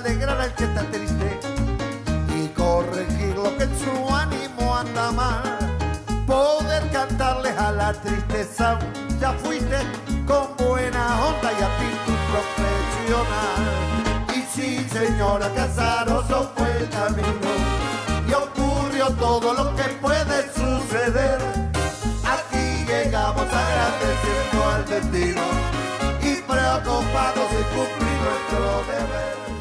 Alegrar al que está triste y corregir lo que en su ánimo anda mal. Poder cantarles a la tristeza, ya fuiste con buena onda y actitud profesional. Y sí, señora Casaroso fue el camino y ocurrió todo lo que puede suceder. Aquí llegamos agradeciendo al destino y preocupados de cumplir nuestro deber.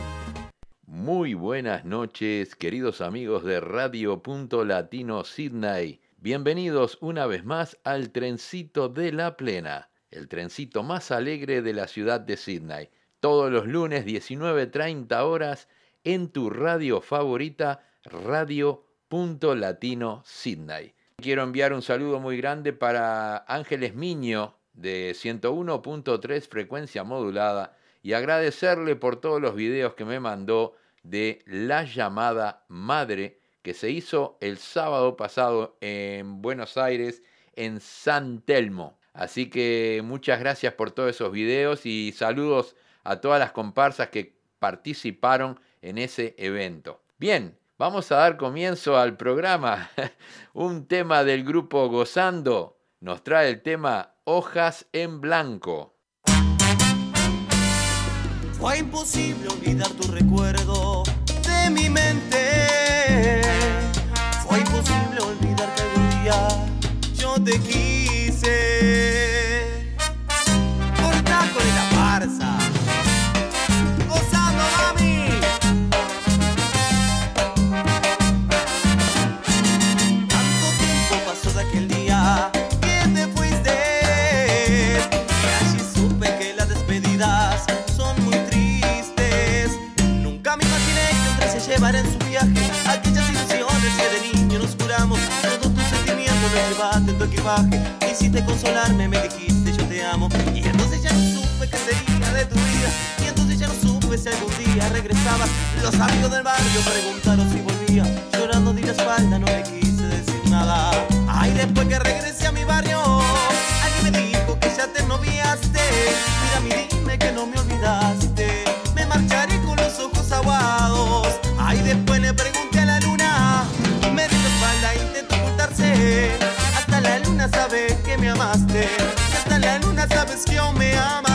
Muy buenas noches, queridos amigos de Radio Punto Latino Sydney. Bienvenidos una vez más al trencito de la plena, el trencito más alegre de la ciudad de Sydney. Todos los lunes 19.30 horas en tu radio favorita, Radio Punto Latino Sydney. Quiero enviar un saludo muy grande para Ángeles Miño de 101.3 frecuencia modulada y agradecerle por todos los videos que me mandó de la llamada madre que se hizo el sábado pasado en Buenos Aires, en San Telmo. Así que muchas gracias por todos esos videos y saludos a todas las comparsas que participaron en ese evento. Bien, vamos a dar comienzo al programa. Un tema del grupo Gozando nos trae el tema Hojas en Blanco. Fue imposible olvidar tu recuerdo de mi mente. Fue imposible olvidar que algún día yo te quise. Equipaje. Quisiste consolarme, me dijiste yo te amo. Y entonces ya no supe qué sería de tu vida. Y entonces ya no supe si algún día regresabas. Los amigos del barrio preguntaron si volvía. Llorando di la espalda, no le quise me amas.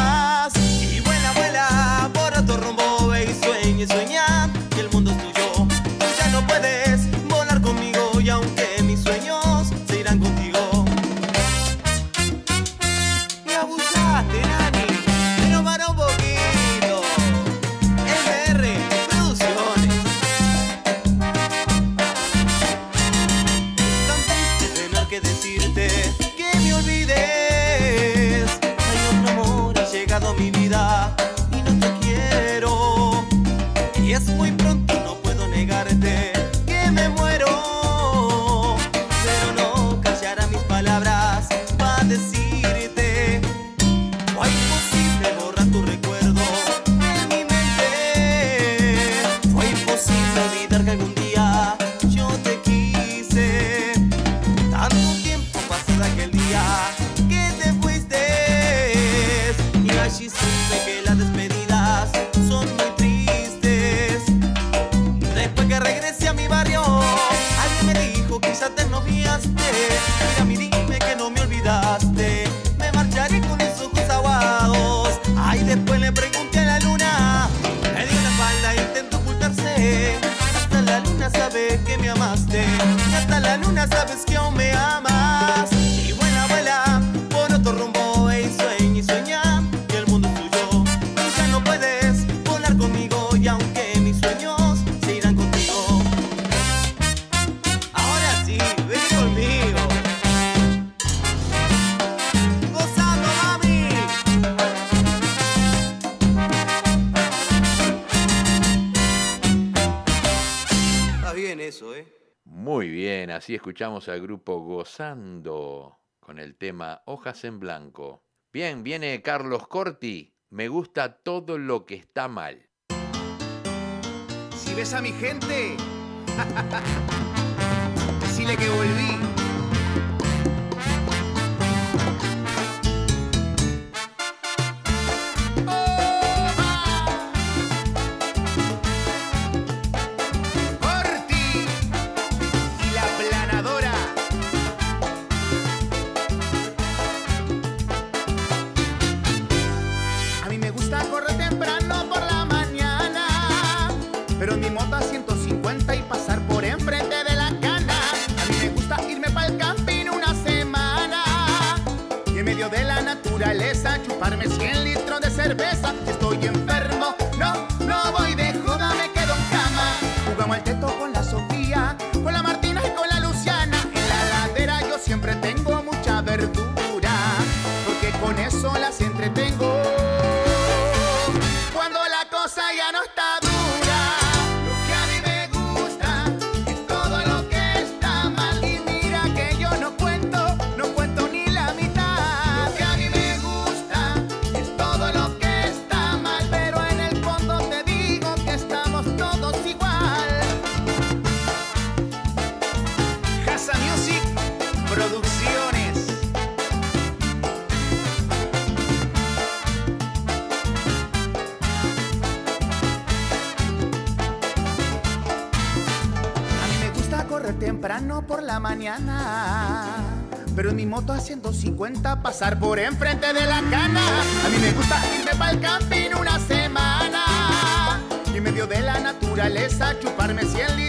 escuchamos al grupo Gozando con el tema Hojas en Blanco. Bien, viene Carlos Corti. Me gusta todo lo que está mal. Si ves a mi gente, decile que volví. 150 pasar por enfrente de la cana. A mí me gusta irme pa'l camping una semana. Y en medio de la naturaleza chuparme 100 litros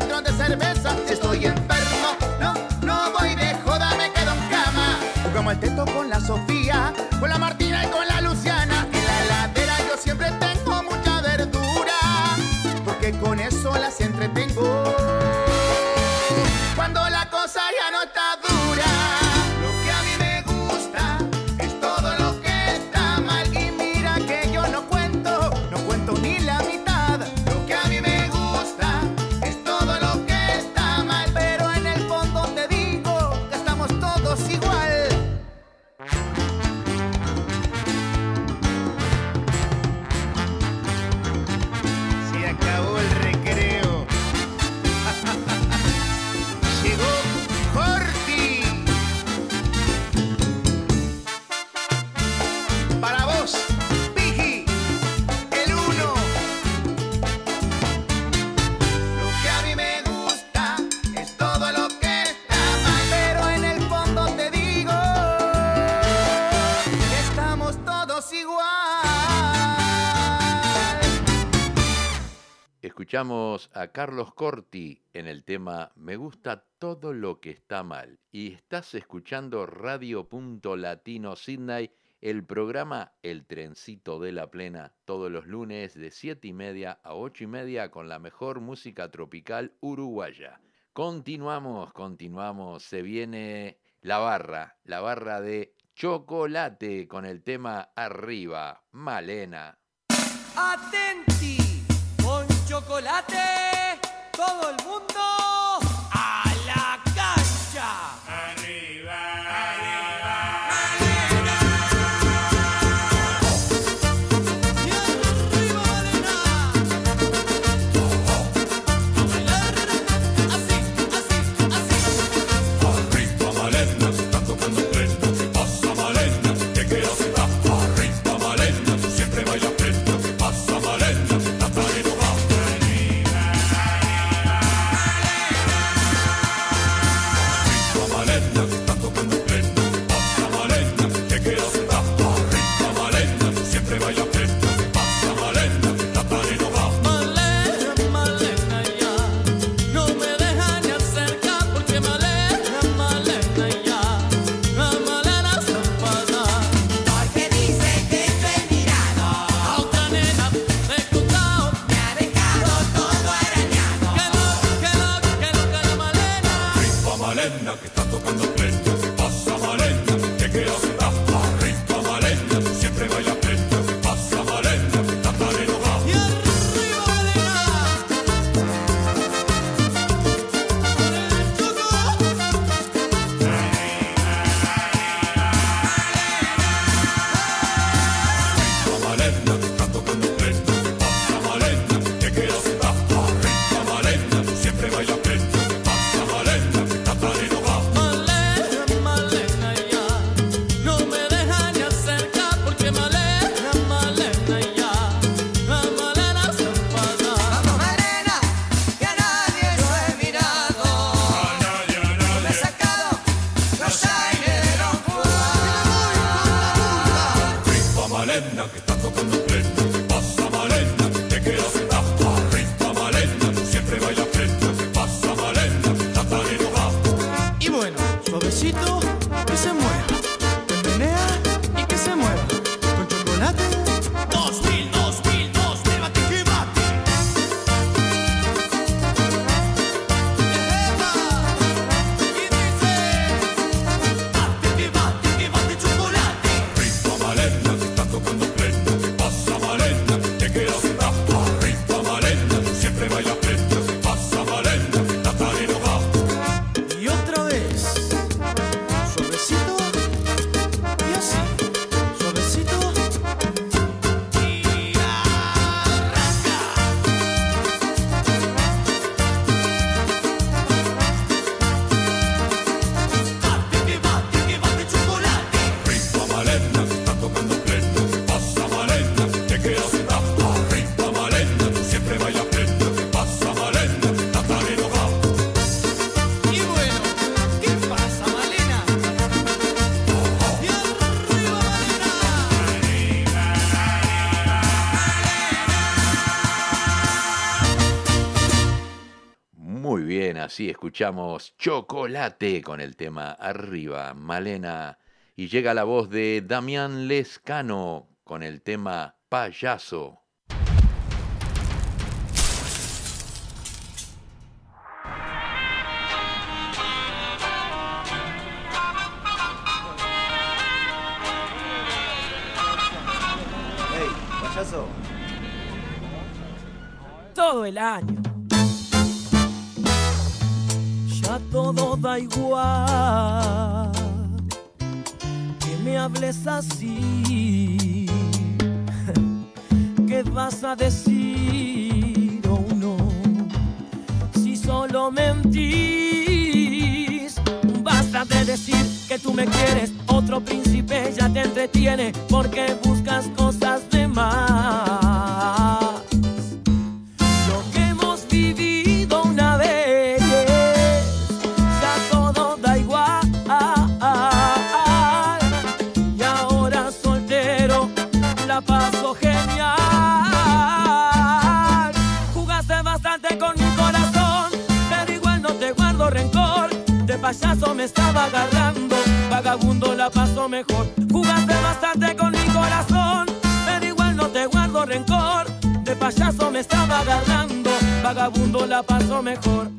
Carlos Corti en el tema Me gusta todo lo que está mal y estás escuchando Radio Punto Latino Sydney, el programa El Trencito de la Plena, todos los lunes de 7 y media a 8 y media con la mejor música tropical uruguaya. Continuamos, continuamos, se viene la barra, la barra de chocolate con el tema Arriba, Malena. Atenti con chocolate todo el mundo. Así escuchamos Chocolate con el tema Arriba, Malena. Y llega la voz de Damián Lescano con el tema Payaso. Hey, payaso. todo el año. Todo da igual que me hables así. ¿Qué vas a decir o no? Si solo mentís, basta de decir que tú me quieres. Otro príncipe ya te entretiene porque buscas cosas payaso me estaba agarrando, vagabundo la paso mejor. Jugaste bastante con mi corazón, pero igual no te guardo rencor. De payaso me estaba agarrando, vagabundo la paso mejor.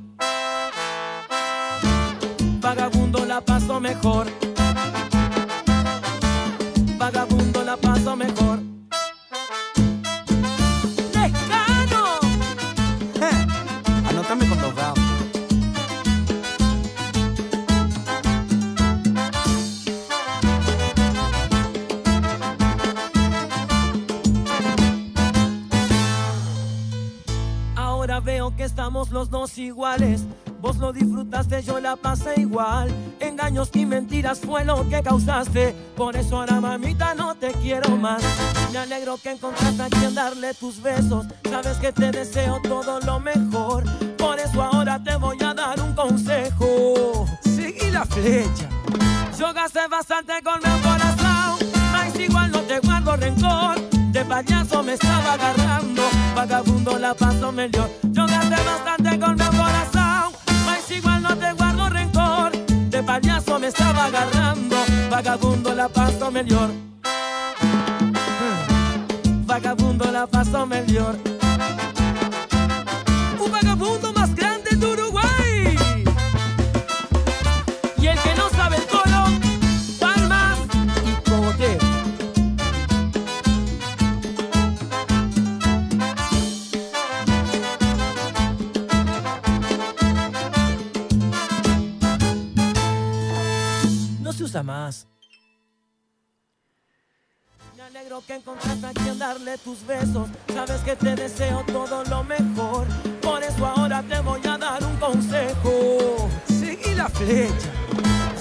Vagabundo la paso mejor. Iguales. Vos lo disfrutaste, yo la pasé igual. Engaños y mentiras fue lo que causaste. Por eso ahora, mamita, no te quiero más. Me alegro que encontraste a quien darle tus besos. Sabes que te deseo todo lo mejor. Por eso ahora te voy a dar un consejo. Seguí la flecha. Yo gasté bastante con mi corazón. Mas igual no te guardo rencor. De payaso me estaba agarrando. Vagabundo la paso mejor. Yo gasté bastante con mi corazón. Mas igual no te guardo rencor. De payaso me estaba agarrando. Vagabundo la paso mejor. Vagabundo la paso mejor. Tus besos. Sabes que te deseo todo lo mejor. Por eso ahora te voy a dar un consejo. Seguí la flecha.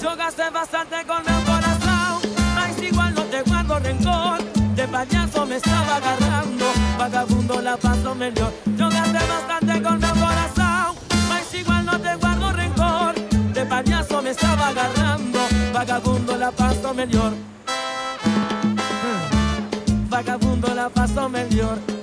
Yo gasté bastante con mi corazón. Mas igual no te guardo rencor. De payaso me estaba agarrando. Vagabundo la paso mejor. Yo gasté bastante con mi corazón. Mas igual no te guardo rencor. De payaso me estaba agarrando. Vagabundo la paso mejor. Vagabundo la paso mejor.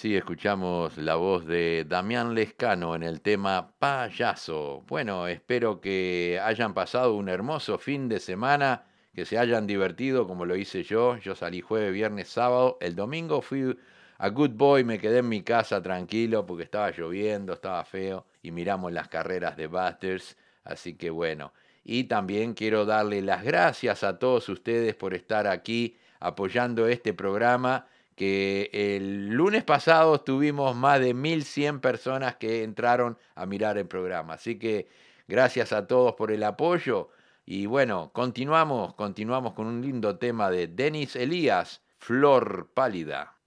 Así escuchamos la voz de Damián Lescano en el tema Payaso. Bueno, espero que hayan pasado un hermoso fin de semana, que se hayan divertido como lo hice yo. Yo salí jueves, viernes, sábado. El domingo fui a Good Boy, me quedé en mi casa tranquilo porque estaba lloviendo, estaba feo y miramos las carreras de Busters. Así que bueno. Y también quiero darle las gracias a todos ustedes por estar aquí apoyando este programa que el lunes pasado tuvimos más de 1100 personas que entraron a mirar el programa. Así que gracias a todos por el apoyo. Y bueno, continuamos, continuamos con un lindo tema de Denis Elías, Flor Pálida.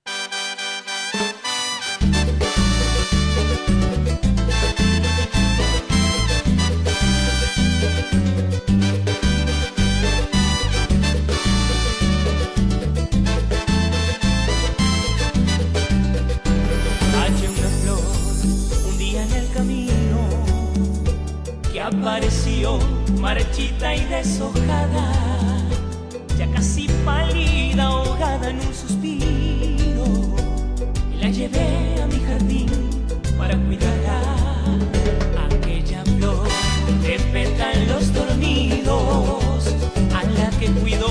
Apareció marchita y deshojada, ya casi pálida, ahogada en un suspiro. La llevé a mi jardín para cuidarla. Aquella flor de pétalos dormidos, a la que cuidó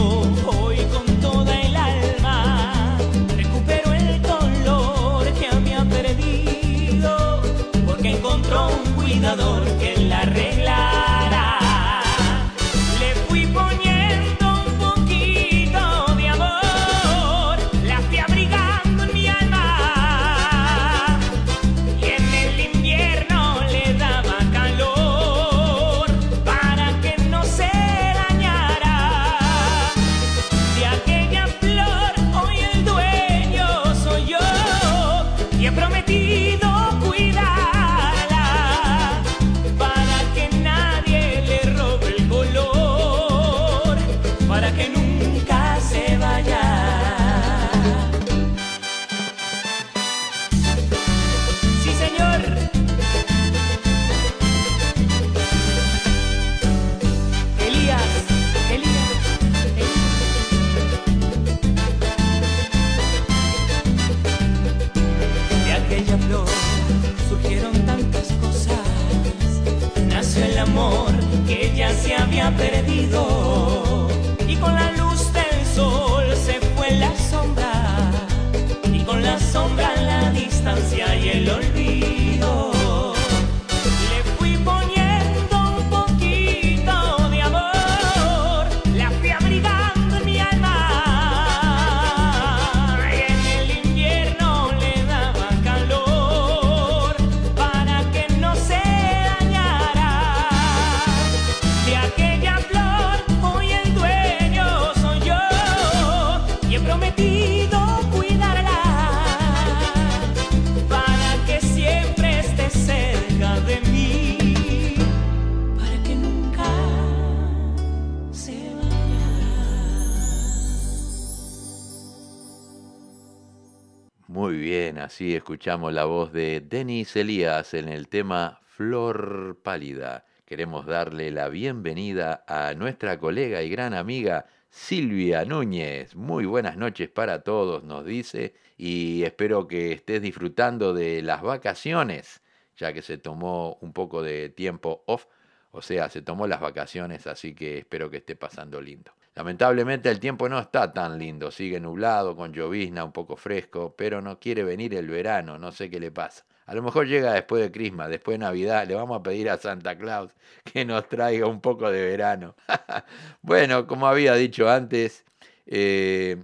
escuchamos la voz de Denis Elías en el tema Flor Pálida. Queremos darle la bienvenida a nuestra colega y gran amiga Silvia Núñez. Muy buenas noches para todos, nos dice, y espero que estés disfrutando de las vacaciones, ya que se tomó un poco de tiempo off, o sea, se tomó las vacaciones, así que espero que esté pasando lindo. Lamentablemente el tiempo no está tan lindo, sigue nublado, con llovizna, un poco fresco, pero no quiere venir el verano, no sé qué le pasa. A lo mejor llega después de Christmas, después de Navidad, le vamos a pedir a Santa Claus que nos traiga un poco de verano. bueno, como había dicho antes, eh,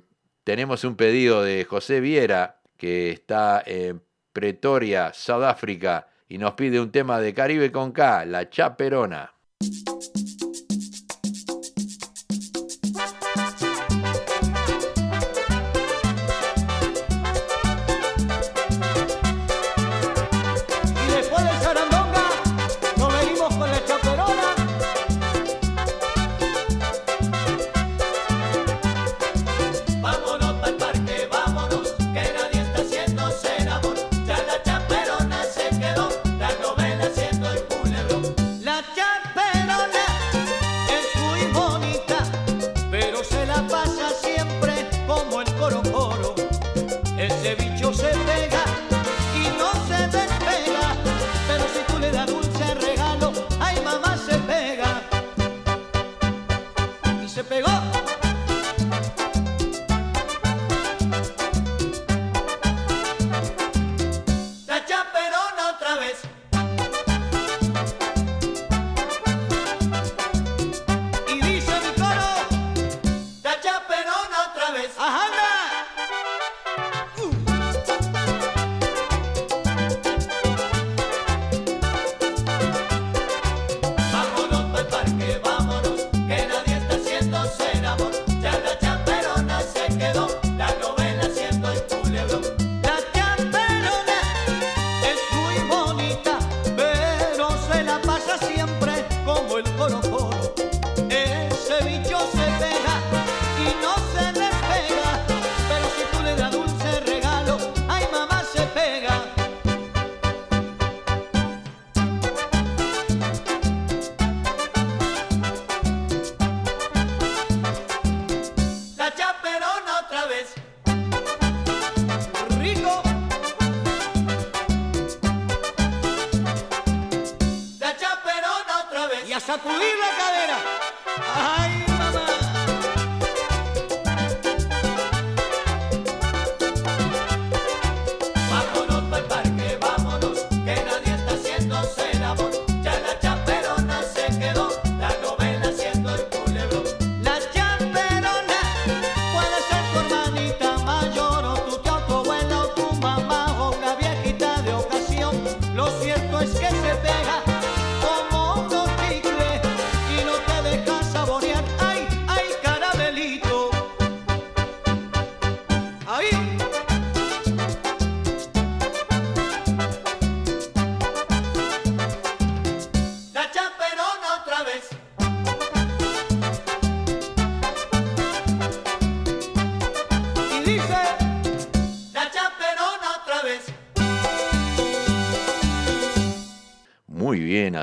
tenemos un pedido de José Viera, que está en Pretoria, Sudáfrica, y nos pide un tema de Caribe con K, La Chaperona.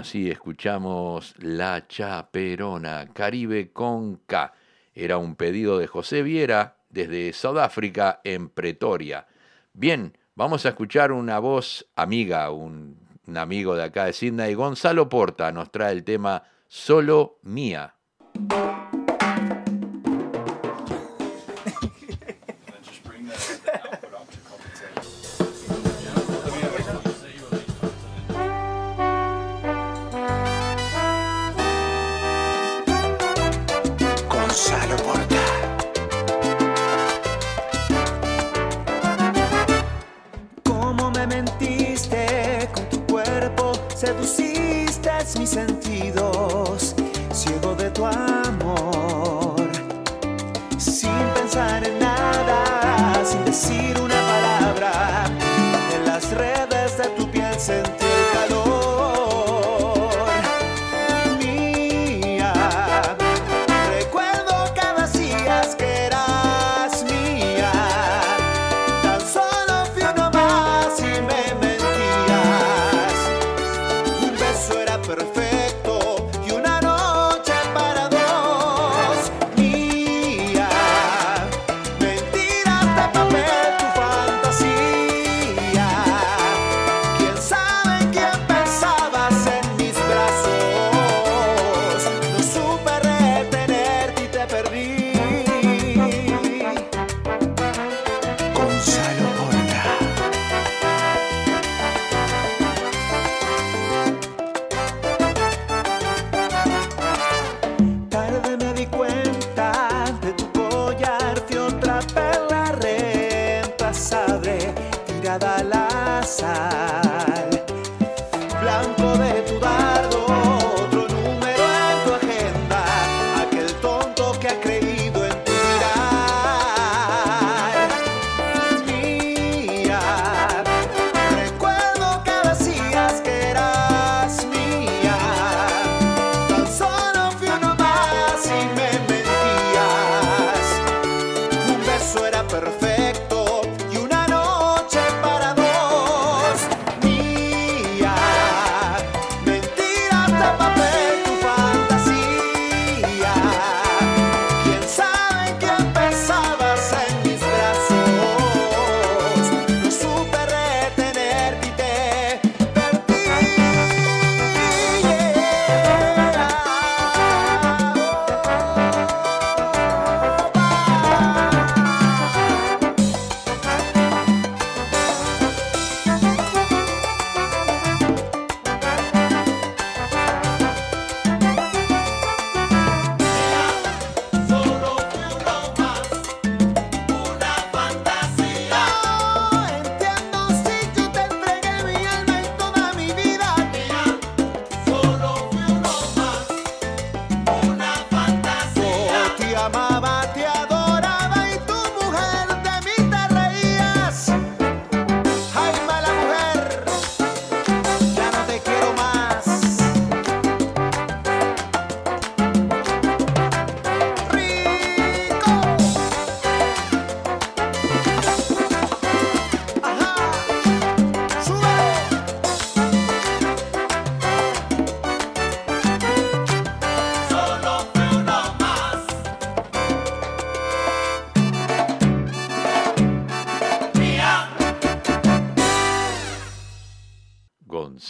así escuchamos La Chaperona, Caribe con K. Era un pedido de José Viera desde Sudáfrica en Pretoria. Bien, vamos a escuchar una voz amiga, un, amigo de acá de Sydney, Gonzalo Porta, nos trae el tema Solo Mía. mentiste, con tu cuerpo seduciste mis sentidos.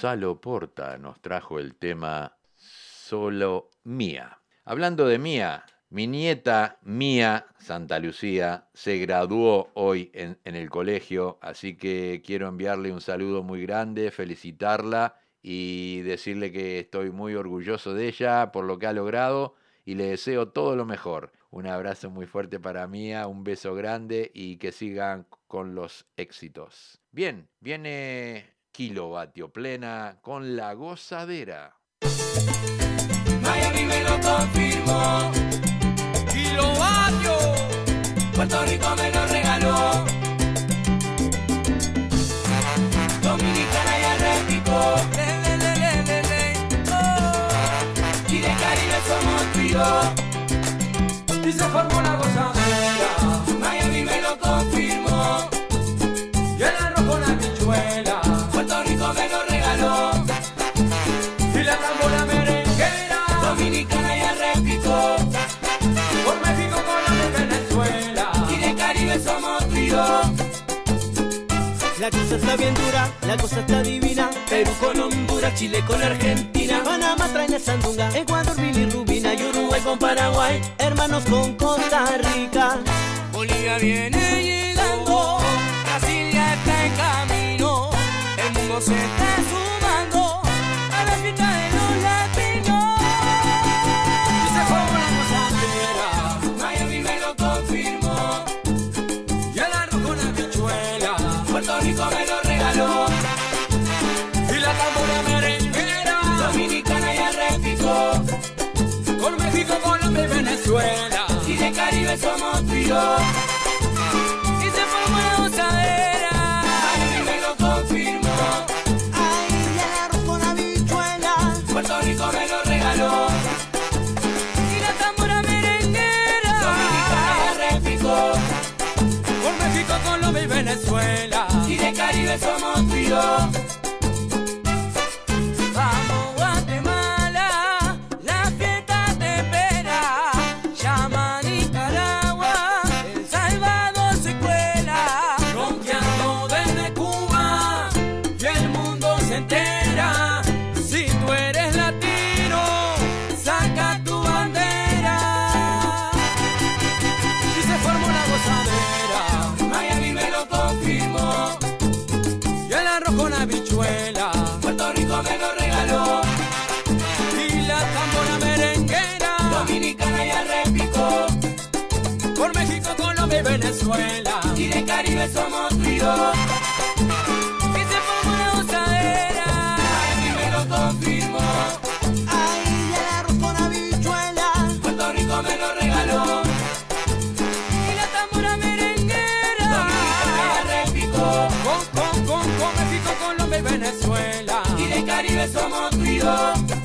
Gonzalo Porta nos trajo el tema Solo Mía. Hablando de Mía, mi nieta Mía Santa Lucía se graduó hoy en, en el colegio, así que quiero enviarle un saludo muy grande, felicitarla y decirle que estoy muy orgulloso de ella por lo que ha logrado y le deseo todo lo mejor. Un abrazo muy fuerte para Mía, un beso grande y que sigan con los éxitos. Bien, viene Kilovatio Plena con la gozadera. Miami me lo confirmó. Kilovatio. Puerto Rico me lo regaló. Dominicana ya replicó. Le, le, le. Oh. Y de Caribe somos yo. Y se formó la gozadera. Miami me lo confirmó. La cosa está bien dura, la cosa está divina. Perú con Honduras, Chile con Argentina. Panamá trae la sandunga, Ecuador, bilirrubina y Uruguay con Paraguay. Hermanos con Costa Rica. Bolivia viene llegando, Brasil ya está en camino, el mundo se está sumando a la fiesta de los México, Colombia y Venezuela, y de Caribe somos tú y yo. Y se formó la gozadera. Miami me lo confirmó. Ay, arroz con habichuela. Puerto Rico me lo regaló. Y la tambora merenguera. Dominicana ya repicó. Por México, Colombia y Venezuela. Y de Caribe somos tú y yo. Venezuela. Y de Caribe somos yo. Y se formó la gozadera. Me lo confirmó. Ay, el arroz con habichuela. Puerto Rico me lo regaló. Y la tambora merenguera. Dominicana repicó. Con, con, con, con México, Colombia y Venezuela. Y de Caribe somos tú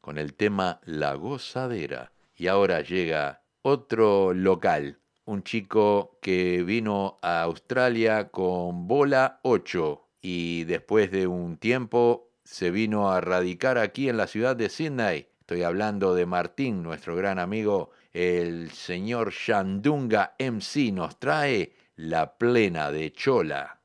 con el tema La Gozadera. Y ahora llega otro local, un chico que vino a Australia con bola 8 y después de un tiempo se vino a radicar aquí en la ciudad de Sydney. Estoy hablando de Martín, nuestro gran amigo, el señor Shandunga MC nos trae la plena de Chola.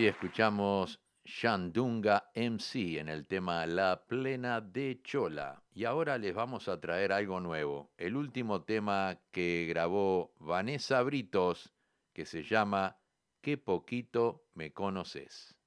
así escuchamos Shandunga MC en el tema La Plena de Chola. Y ahora les vamos a traer algo nuevo, el último tema que grabó Vanessa Britos, que se llama Qué poquito me conoces.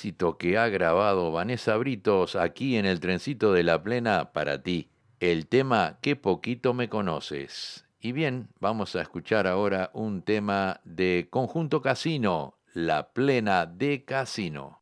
éxito que ha grabado Vanessa Britos aquí en el trencito de la plena para ti. El tema que poquito me conoces. Y bien, vamos a escuchar ahora un tema de Conjunto Casino, La Plena de Casino.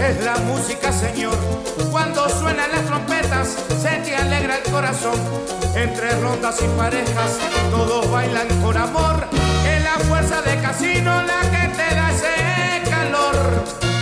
es la música, Señor. Cuando suenan las trompetas, se te alegra el corazón. Entre rondas y parejas, todos bailan con amor. Es la fuerza de casino la que te da ese calor.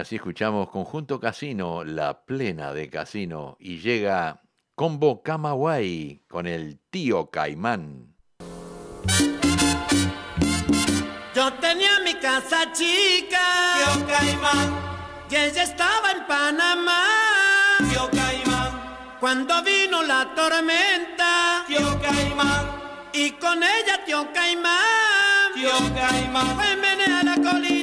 así escuchamos Conjunto Casino, la plena de Casino, y llega Combo Camagüey con el tío Caimán. Yo tenía mi casa chica, tío Caimán, y ella estaba en Panamá, tío Caimán. Cuando vino la tormenta, tío Caimán, y con ella tío Caimán, tío Caimán, fue a la colina.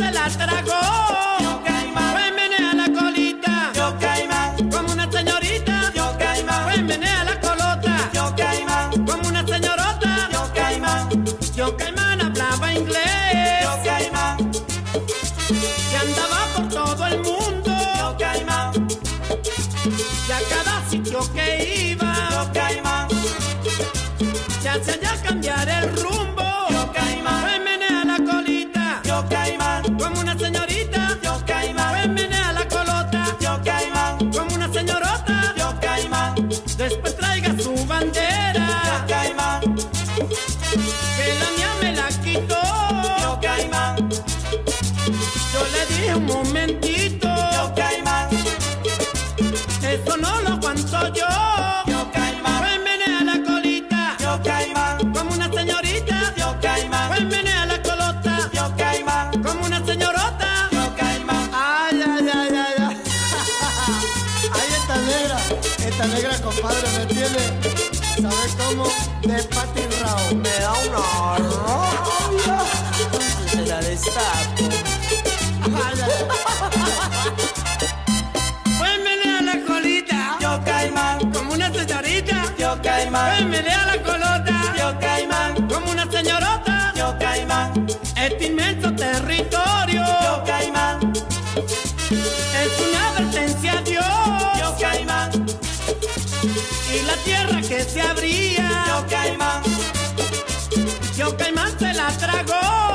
se la tragó. Esta negra, compadre, ¿me entiende? ¿Sabes cómo? De Patty Rao. Me da una rabia. Se la destapo. Pues menea la colita. Yo caimán. Como una señorita. Yo caimán. Pues menea la colota. Yo caimán. Como una señorota. Yo caimán. Este y la tierra que se abría. Yo Caimán, Yo Caimán se la tragó.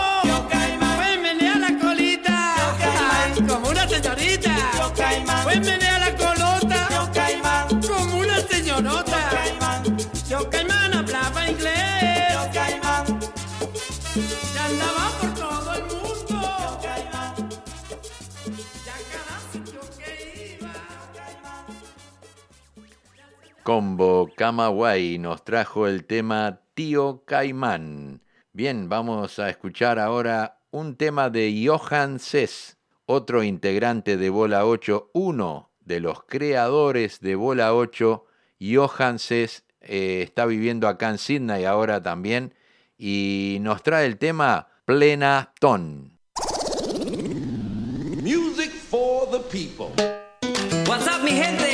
Combo Camagüey nos trajo el tema Tío Caimán. Bien, vamos a escuchar ahora un tema de Johan Cés, otro integrante de Bola 8, uno de los creadores de Bola 8, Johan Cés, eh, está viviendo acá en Sydney ahora también y nos trae el tema Plena Ton. Music for the people. Mi gente?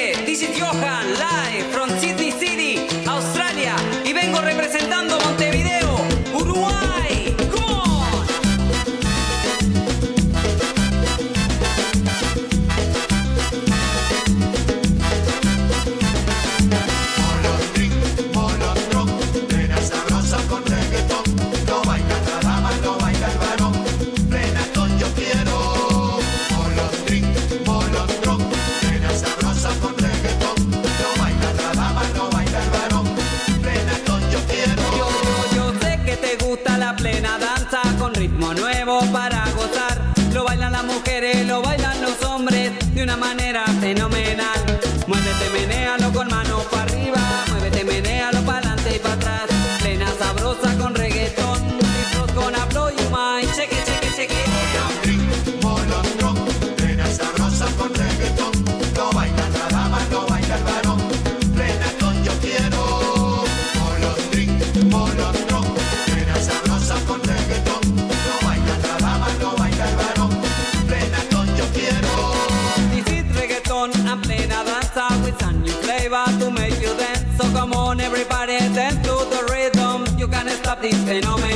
país fenómeno.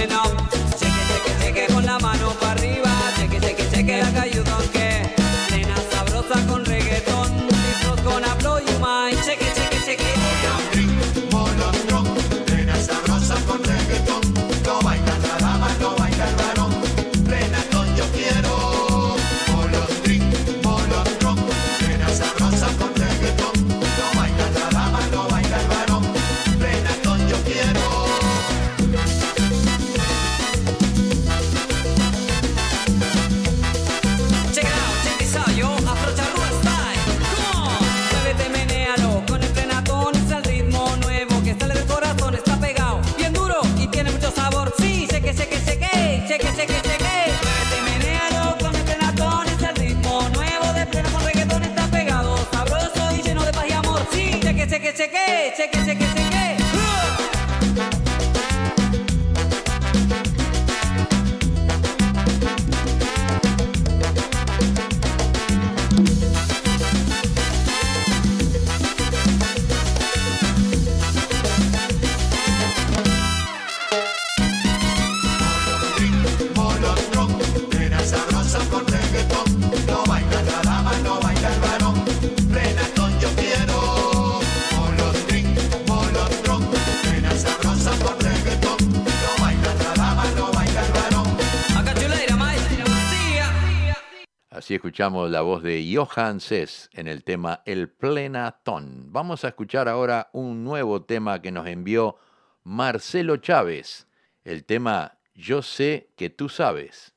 escuchamos la voz de Johan Cess en el tema El Plenatón. Vamos a escuchar ahora un nuevo tema que nos envió Marcelo Chávez, el tema Yo sé que tú sabes.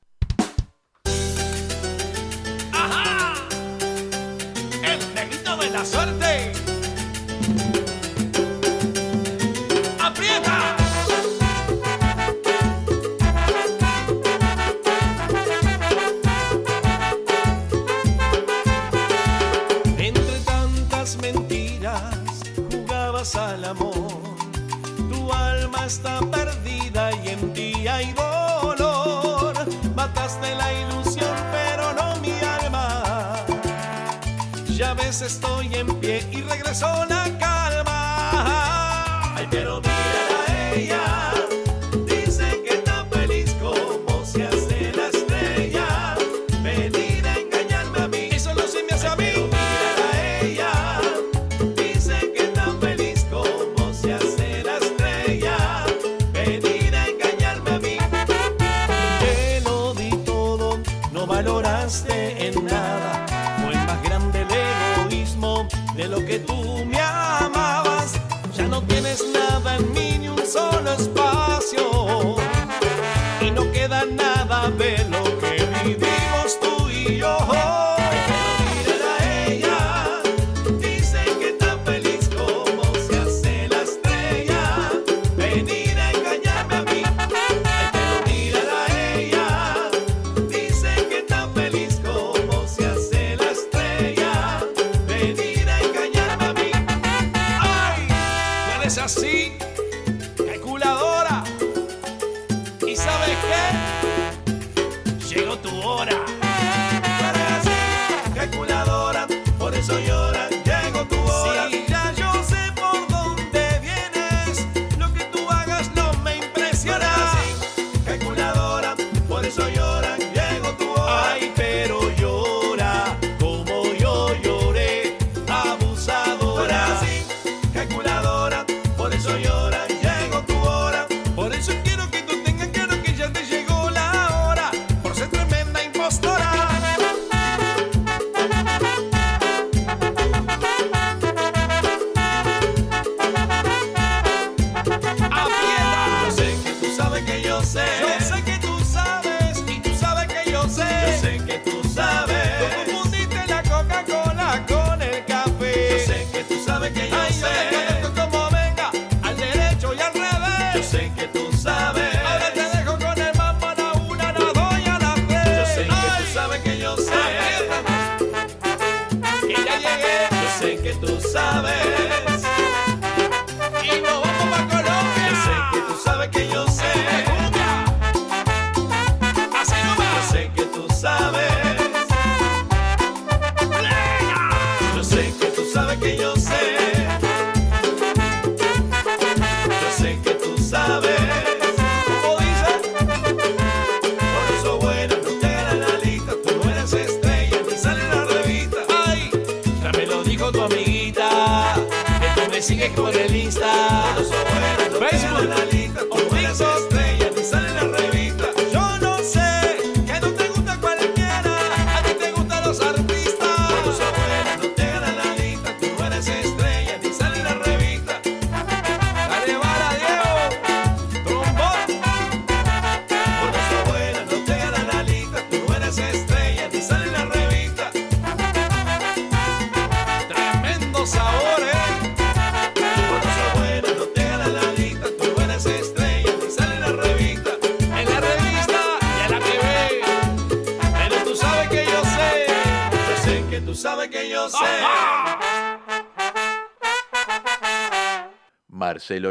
estoy en pie y regreso. la yeah.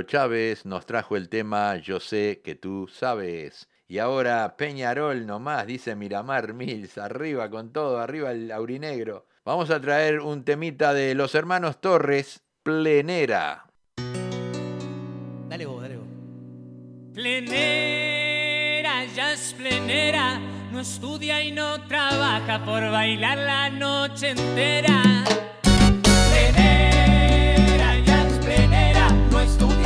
Chávez nos trajo el tema Yo sé que tú sabes. Y ahora Peñarol nomás, dice Miramar Mills, arriba con todo, arriba el aurinegro. Vamos a traer un temita de los hermanos Torres, Plenera. Dale vos, dale vos. Plenera, ya es plenera, no estudia y no trabaja por bailar la noche entera. Plenera, ya es plenera, no estudia.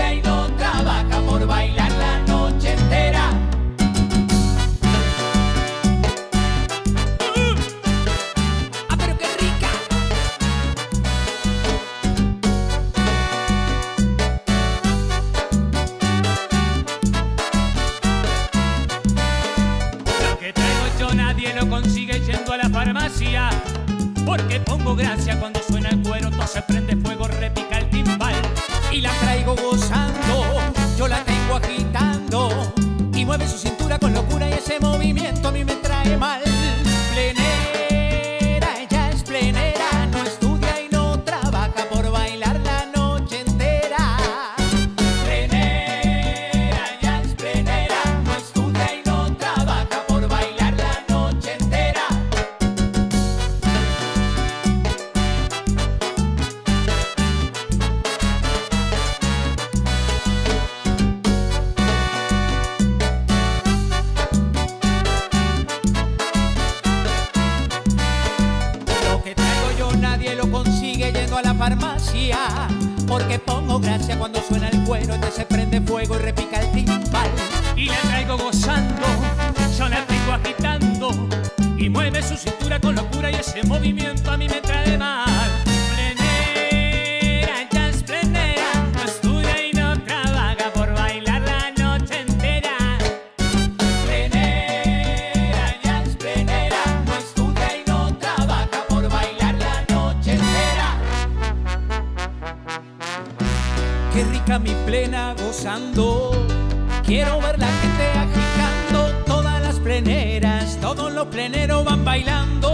bailando.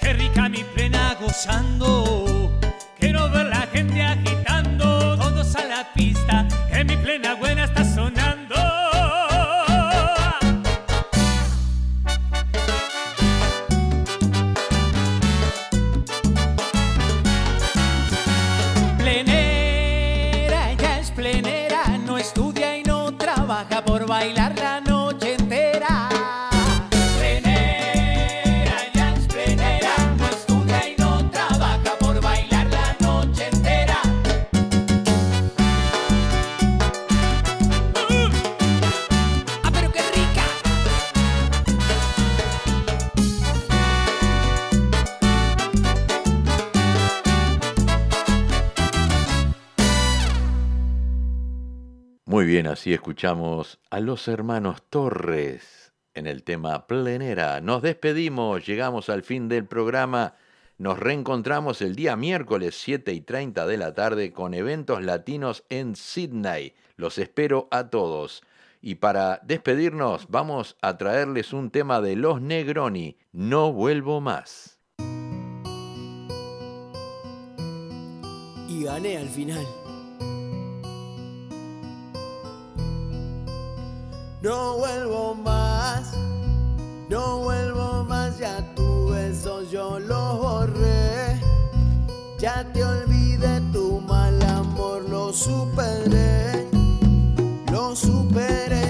Qué rica mi plena gozando. Así escuchamos a los hermanos Torres en el tema Plenera. Nos despedimos, llegamos al fin del programa. Nos reencontramos el día miércoles 7 y 30 de la tarde con eventos latinos en Sydney. Los espero a todos. Y para despedirnos vamos a traerles un tema de Los Negroni, No vuelvo más. Y gané al final. No vuelvo más, no vuelvo más, ya tu beso yo lo borré. Ya te olvidé, tu mal amor lo superé, lo superé.